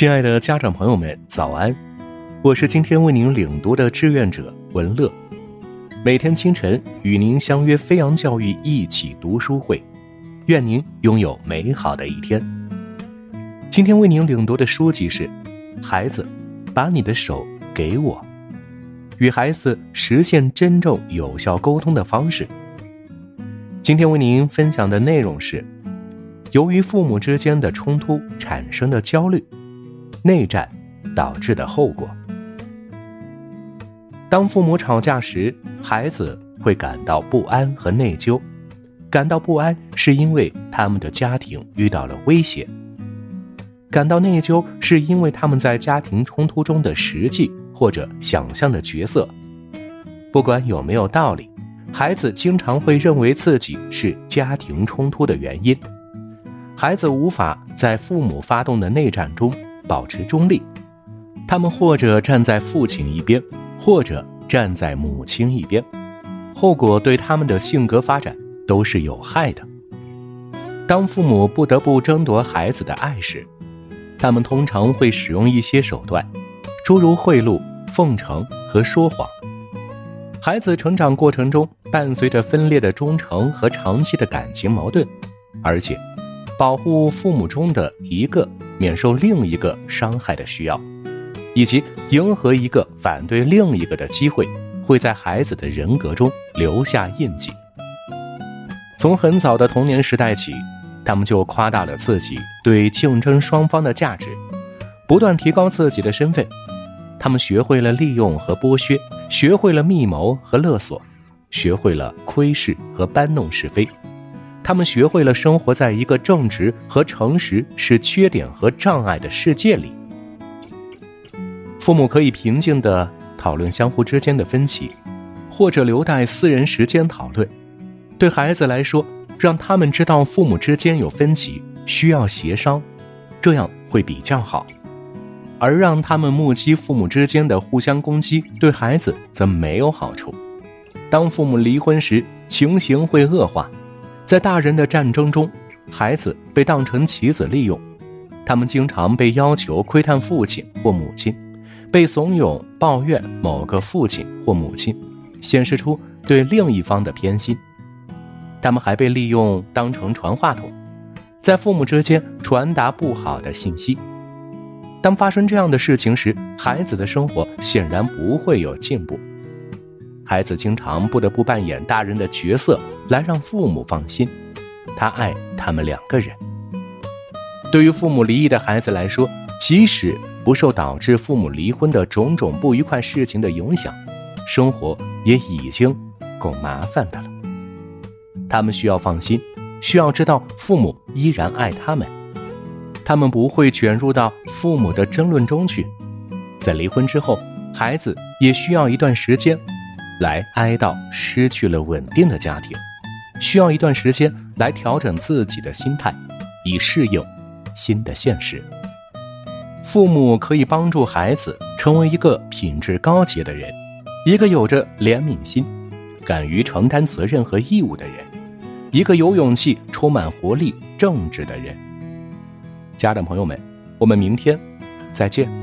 亲爱的家长朋友们，早安！我是今天为您领读的志愿者文乐，每天清晨与您相约飞扬教育一起读书会，愿您拥有美好的一天。今天为您领读的书籍是《孩子，把你的手给我》，与孩子实现真正有效沟通的方式。今天为您分享的内容是，由于父母之间的冲突产生的焦虑。内战导致的后果。当父母吵架时，孩子会感到不安和内疚。感到不安是因为他们的家庭遇到了威胁；感到内疚是因为他们在家庭冲突中的实际或者想象的角色。不管有没有道理，孩子经常会认为自己是家庭冲突的原因。孩子无法在父母发动的内战中。保持中立，他们或者站在父亲一边，或者站在母亲一边，后果对他们的性格发展都是有害的。当父母不得不争夺孩子的爱时，他们通常会使用一些手段，诸如贿赂、奉承和说谎。孩子成长过程中伴随着分裂的忠诚和长期的感情矛盾，而且保护父母中的一个。免受另一个伤害的需要，以及迎合一个反对另一个的机会，会在孩子的人格中留下印记。从很早的童年时代起，他们就夸大了自己对竞争双方的价值，不断提高自己的身份。他们学会了利用和剥削，学会了密谋和勒索，学会了窥视和搬弄是非。他们学会了生活在一个正直和诚实是缺点和障碍的世界里。父母可以平静地讨论相互之间的分歧，或者留待私人时间讨论。对孩子来说，让他们知道父母之间有分歧，需要协商，这样会比较好；而让他们目击父母之间的互相攻击，对孩子则没有好处。当父母离婚时，情形会恶化。在大人的战争中，孩子被当成棋子利用，他们经常被要求窥探父亲或母亲，被怂恿抱怨某个父亲或母亲，显示出对另一方的偏心。他们还被利用当成传话筒，在父母之间传达不好的信息。当发生这样的事情时，孩子的生活显然不会有进步。孩子经常不得不扮演大人的角色来让父母放心，他爱他们两个人。对于父母离异的孩子来说，即使不受导致父母离婚的种种不愉快事情的影响，生活也已经够麻烦的了。他们需要放心，需要知道父母依然爱他们，他们不会卷入到父母的争论中去。在离婚之后，孩子也需要一段时间。来哀悼失去了稳定的家庭，需要一段时间来调整自己的心态，以适应新的现实。父母可以帮助孩子成为一个品质高洁的人，一个有着怜悯心、敢于承担责任和义务的人，一个有勇气、充满活力、正直的人。家长朋友们，我们明天再见。